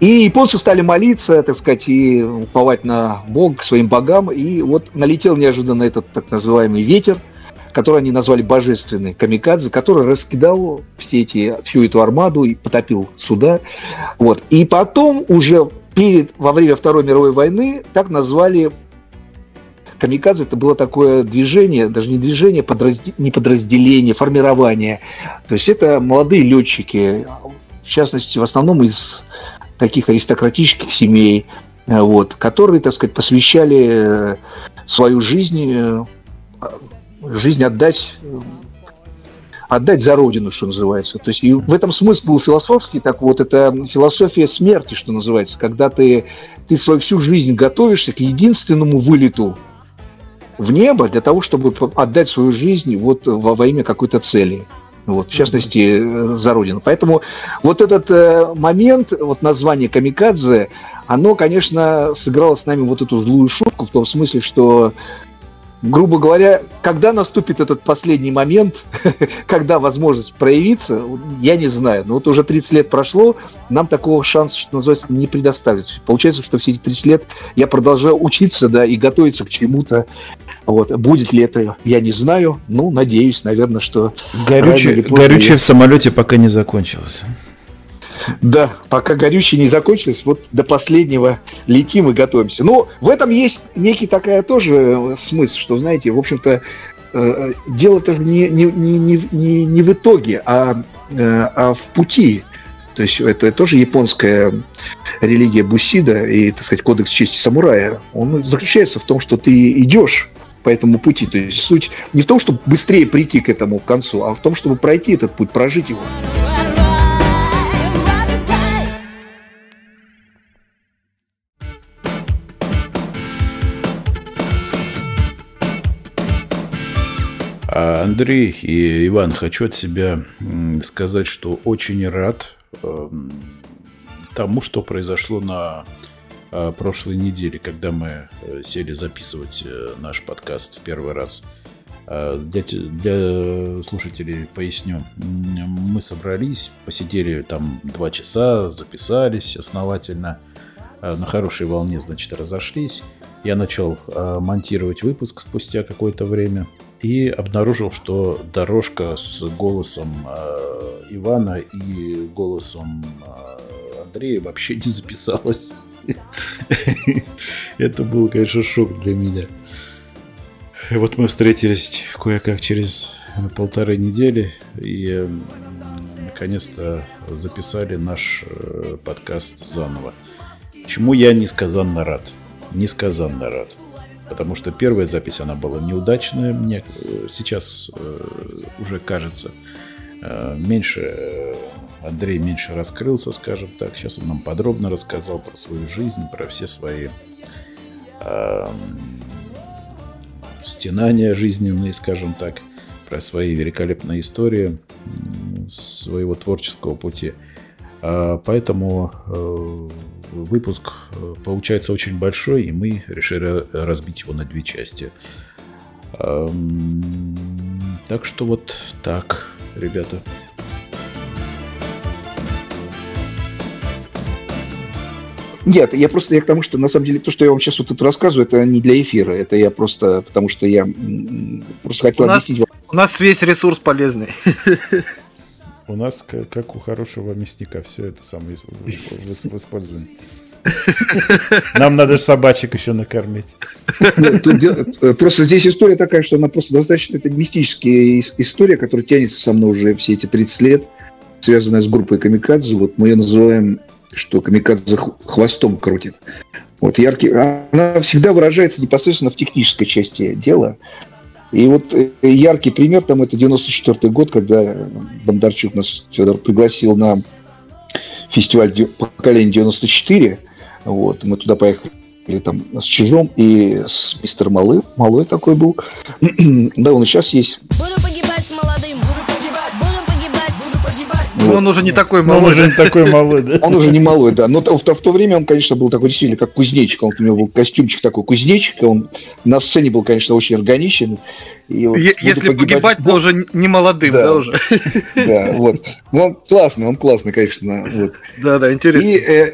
и японцы стали молиться, так сказать, и уповать на Бог, своим богам. И вот налетел неожиданно этот так называемый ветер, который они назвали божественный, камикадзе, который раскидал все эти, всю эту армаду и потопил суда. Вот. И потом уже перед, во время Второй мировой войны так назвали Камикадзе это было такое движение, даже не движение, подразде... не подразделение, формирование. То есть это молодые летчики, в частности, в основном из таких аристократических семей, э, вот, которые, так сказать, посвящали э, свою жизнь, э, жизнь отдать отдать за родину, что называется. То есть и в этом смысл был философский, так вот, это философия смерти, что называется, когда ты, ты свою всю жизнь готовишься к единственному вылету в небо для того, чтобы отдать свою жизнь вот во, во имя какой-то цели. Вот, в частности, э, за Родину. Поэтому вот этот э, момент, вот название «Камикадзе», оно, конечно, сыграло с нами вот эту злую шутку в том смысле, что грубо говоря, когда наступит этот последний момент, когда возможность проявиться, я не знаю. Но вот уже 30 лет прошло, нам такого шанса, что называется, не предоставить. Получается, что все эти 30 лет я продолжаю учиться, да, и готовиться к чему-то. Вот. Будет ли это, я не знаю. Ну, надеюсь, наверное, что... Горючее, горючее я... в самолете пока не закончилось. Да, пока горючее не закончилось, вот до последнего летим и готовимся. Но в этом есть некий такая тоже смысл, что, знаете, в общем-то, э, дело тоже не, не, не, не, не в итоге, а, э, а в пути. То есть это тоже японская религия Бусида и, так сказать, кодекс чести самурая. Он заключается в том, что ты идешь по этому пути. То есть суть не в том, чтобы быстрее прийти к этому концу, а в том, чтобы пройти этот путь, прожить его. Андрей и Иван, хочу от себя сказать, что очень рад эм, тому, что произошло на прошлой неделе, когда мы э, сели записывать э, наш подкаст в первый раз. Для, для слушателей поясню. Мы собрались, посидели там два часа, записались основательно. На хорошей волне, значит, разошлись. Я начал монтировать выпуск спустя какое-то время. и обнаружил, что дорожка с голосом э, Ивана и голосом э, Андрея вообще не записалась. Это был, конечно, шок для меня. И вот мы встретились кое-как через полторы недели и э, наконец-то записали наш э, подкаст заново. Чему я несказанно рад. Несказанно рад. Потому что первая запись, она была неудачная, мне э, сейчас э, уже кажется. Меньше Андрей меньше раскрылся, скажем так. Сейчас он нам подробно рассказал про свою жизнь, про все свои э, стенания жизненные, скажем так, про свои великолепные истории своего творческого пути. А, Поэтому э, выпуск э, получается очень большой, и мы решили разбить его на две части. Ам, Так что вот так, ребята. Нет, я просто я к тому, что на самом деле то, что я вам сейчас вот это рассказываю, это не для эфира, это я просто, потому что я просто У хотел нас, объяснить вам. у нас весь ресурс полезный. У нас, как у хорошего мясника, все это самое используем. Нам надо собачек еще накормить. Ну, тут э, Просто здесь история такая, что она просто достаточно это мистическая ис- история, которая тянется со мной уже все эти 30 лет, связанная с группой Камикадзе. Вот мы ее называем, что Камикадзе хвостом крутит. Вот яркий, она всегда выражается непосредственно в технической части дела. И вот э, яркий пример там это 94 год, когда Бондарчук нас Федор пригласил на фестиваль поколения 94. Вот, мы туда поехали там с Чижом и с мистером Малы. Малой такой был. да, он и сейчас есть. Погибать. Ну, Он уже не такой Но он малой. уже не такой малой, да? Он уже не малой, да. Но в, то- в то время он, конечно, был такой действительно как кузнечик. Он, у него был костюмчик такой кузнечика. Он на сцене был, конечно, очень органичен. И вот Е- «Буду Если погибать, то уже не молодым, Да. да, уже. Да, вот. Ну, он классный, он классный, конечно. Вот. Да, да, интересно. И, э,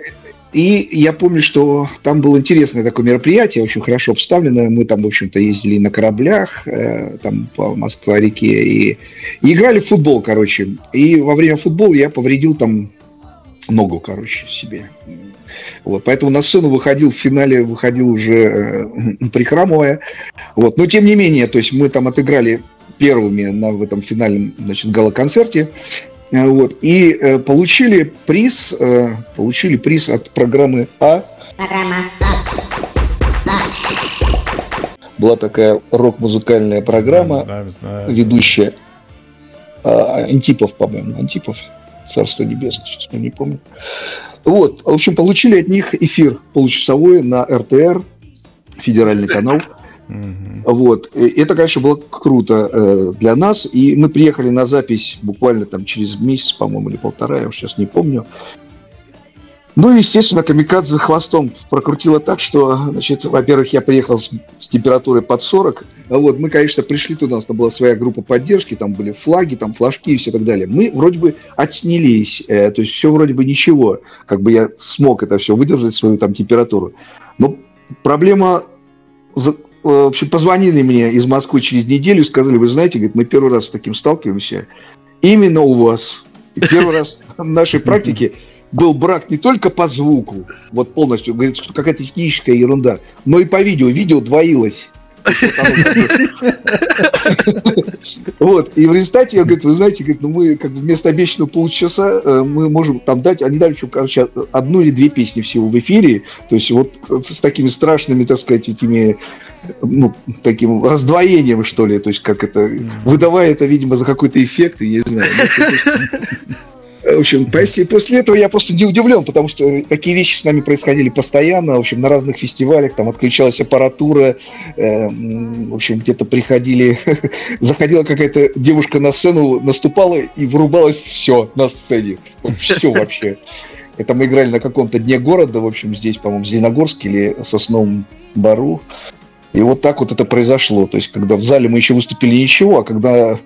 и я помню, что там было интересное такое мероприятие, очень хорошо обставленное. Мы там, в общем-то, ездили на кораблях, э, там по Москва-реке, и, и играли в футбол, короче. И во время футбола я повредил там ногу, короче, себе. Вот, поэтому на сцену выходил в финале, выходил уже э, прихрамывая. Вот, но тем не менее, то есть мы там отыграли первыми на, в этом финальном значит, гала-концерте. Э, Вот, и э, получили приз, э, получили приз от программы А. Была такая рок-музыкальная программа, Знаю, знаю. ведущая а, Антипов, по-моему, Антипов, Царство Небесное, сейчас я не помню. Вот, в общем, получили от них эфир получасовой на РТР, федеральный канал. Мгм. Вот. И это, конечно, было круто э, для нас. И мы приехали на запись буквально там через месяц, по-моему, или полтора, я уж сейчас не помню. Ну, естественно, камикадзе хвостом прокрутило так, что, значит, во-первых, я приехал с, с температурой под 40. А вот мы, конечно, пришли туда, у нас там была своя группа поддержки, там были флаги, там флажки и все так далее. Мы вроде бы отснялись, э, то есть все вроде бы ничего. Как бы я смог это все выдержать, свою там температуру. Но проблема за- э, в общем, позвонили мне из Москвы через неделю, сказали, вы знаете, говорит, мы первый раз с таким сталкиваемся. Именно у вас. И первый раз в нашей практике был брак не только по звуку, вот полностью, говорит, что какая-то техническая ерунда, но и по видео. Видео двоилось. Вот, и в результате я говорю, вы знаете, ну мы как бы вместо обещанного полчаса э, мы можем там дать, они дали, короче, одну или две песни всего в эфире, то есть вот с такими страшными, так сказать, этими, ну, таким раздвоением, что ли, то есть как это, выдавая это, видимо, за какой-то эффект, я не знаю. Есть, В общем, после, после этого я просто не удивлен, потому что такие вещи с нами происходили постоянно. В общем, на разных фестивалях там отключалась аппаратура. э, в общем, где-то приходили, заходила какая-то девушка на сцену, наступала и вырубалось все на сцене. Все вообще. Это мы играли на каком-то дне города, в общем, здесь, по-моему, в Зеленогорске или Сосновом Бару. И вот так вот это произошло. То есть, когда в зале мы еще выступили ничего, а когда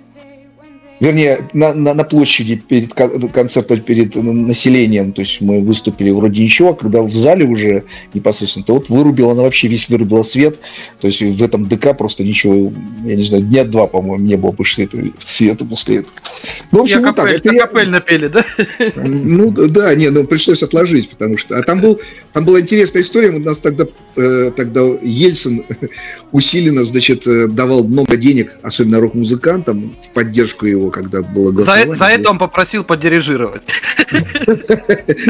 вернее, на, на, на площади перед кон- концертом, перед населением, то есть мы выступили вроде ничего, а когда в зале уже непосредственно, то вот вырубила она вообще весь вырубила свет, то есть в этом ДК просто ничего, я не знаю, дня два, по-моему, не было больше этого света после этого. Ну, в общем, Я вот так. капель, Это я- капель напели, да? ну да, не, ну пришлось отложить, потому что. А там был, там была интересная история. У нас тогда, э, тогда Ельцин усиленно, значит, э, давал много денег, особенно рок-музыкантам, в поддержку его, когда было За, голосование. за это он попросил подирижировать.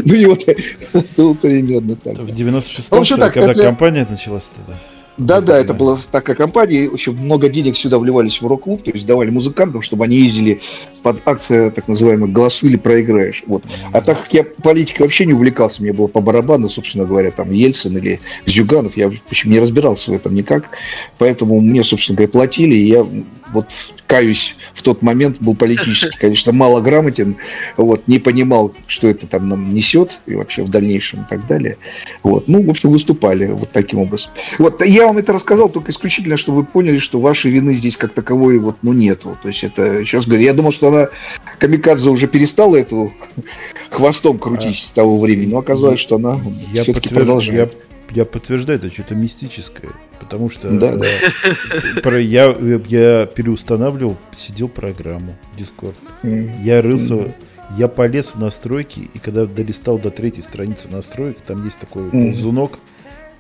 Ну, и вот, ну, примерно так. В В 96-м, общем, что ли, так, когда компания началась. это- Да, да, это была такая компания, в общем, много денег сюда вливались в рок-клуб, то есть давали музыкантам, чтобы они ездили под акцию, так называемую «Голосуй или проиграешь». Вот. А так как я политикой вообще не увлекался, мне было по барабану, собственно говоря, там Ельцин или Зюганов, я, в общем, не разбирался в этом никак, поэтому мне, собственно говоря, платили, и я вот каюсь, в тот момент был политически, конечно, мало грамотен, вот, не понимал, что это там нам несет, и вообще в дальнейшем и так далее. Вот. Ну, в общем, выступали вот таким образом. Вот я вам это рассказал только исключительно, чтобы вы поняли, что вашей вины здесь как таковой вот, ну, нету. То есть это, еще раз говорю, я думал, что она, Камикадзе уже перестала эту хвостом крутить с того времени, но оказалось, что она Я, все-таки продолжает. я, я подтверждаю, это что-то мистическое. Потому что Да, да. э, про- я, я переустанавливал, сидел программу Discord. Я рылся, я полез в настройки, и когда долистал до третьей страницы настроек, там есть такой Мгм. ползунок,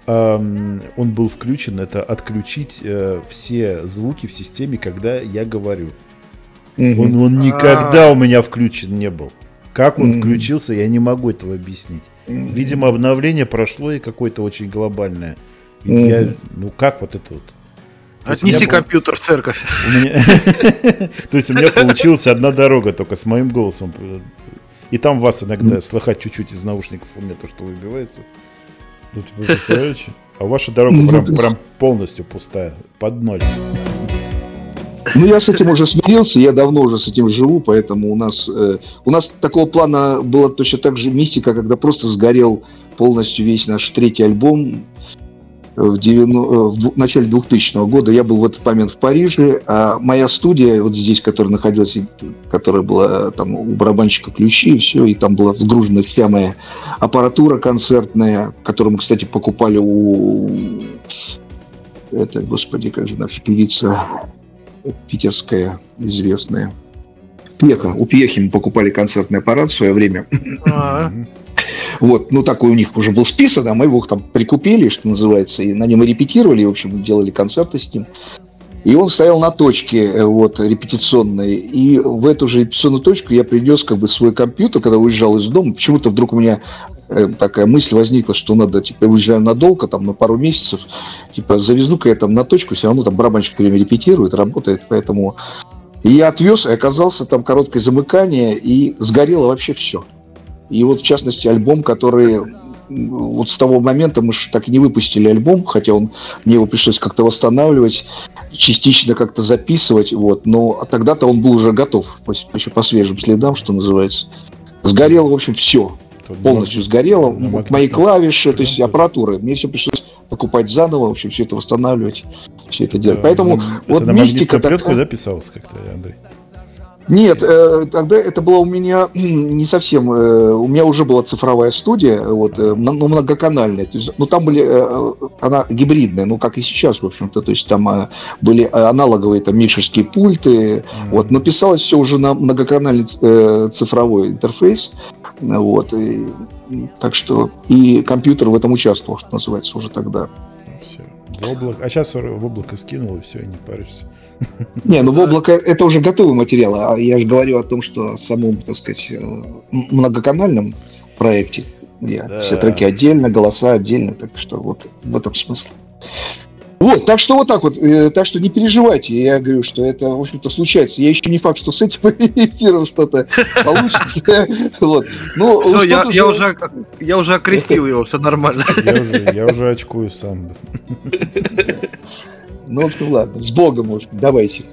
он был включен, это отключить э, все звуки в системе, когда я говорю. Он, он никогда у меня включен не был. Как он включился, я не могу этого объяснить. Видимо, обновление прошло и какое-то очень глобальное. Мгм. я, ну как вот это вот? То Отнеси меня компьютер в церковь. То есть у меня получилась одна дорога только с моим голосом. И там вас иногда слыхать чуть-чуть из наушников у меня то, что выбивается. Ну, вы представляете? А ваша дорога Ну, прям полностью пустая, под ноль. Ну, я с этим уже смирился, я давно уже с этим живу, поэтому у нас, э, у нас такого плана была точно так же мистика, когда просто сгорел полностью весь наш третий альбом в, 90 э, в начале 2000 года. Я был в этот момент в Париже, а моя студия, вот здесь, которая находилась, которая была там у барабанщика ключи, и все, и там была сгружена вся моя аппаратура концертная, которую мы, кстати, покупали у... Это, господи, как же наша певица питерская известная. Пьеха. У Пьехи мы покупали концертный аппарат в свое время. А, Вот, ну такой у них уже был списан, а мы его там прикупили, что называется, и на нем и репетировали, в общем, делали концерты с ним. И он стоял на точке э, вот, репетиционной. И в эту же репетиционную точку я принес как бы свой компьютер, когда уезжал из дома. Почему-то вдруг у меня э, такая мысль возникла, что надо, типа, уезжаю надолго, там, на пару месяцев, типа, завезну-ка я там на точку, все равно там барабанщик время репетирует, работает, поэтому... И я отвез, и оказался там короткое замыкание, и сгорело вообще все. И вот, в частности, альбом, который вот с того момента мы же так и не выпустили альбом, хотя он мне его пришлось как-то восстанавливать, частично как-то записывать, вот. Но тогда-то он был уже готов, еще по свежим следам, что называется. Сгорело, в общем, все. Полностью сгорело. на Вот мои клавиши, то есть аппаратура. Мне все пришлось покупать заново, в общем, все это восстанавливать, все это делать. Поэтому Это вот на мистика такая- да, писалось как-то, Андрей? Нет, э, тогда это была у меня не совсем. э, у меня уже была цифровая студия, вот, э, но но многоканальная. То есть, ну, там были, э, она гибридная, ну, как и сейчас, в общем-то. То есть там э, были аналоговые там микшерские пульты, вот, но писалось все уже на многоканальный э, цифровой интерфейс. Вот, и, так что и компьютер в этом участвовал, что называется, уже тогда. Все. В облако. А сейчас в облако скинул, и все, и не паришься. Не, ну в облако это уже готовый материал, а я же говорю о том, что самом, так сказать, э, многоканальном проекте, где Да. все треки отдельно, голоса отдельно, так что вот в этом смысл. Вот, так что вот так вот, э, так что не переживайте, я говорю, что это, в общем-то, случается. Я еще не факт, что с этим эфиром что-то получится. Вот. Ну, Все, что-то я, я уже, я уже окрестил его, все нормально. Я уже, я уже очкую сам. Ну, ладно, с Богом, может, давайте.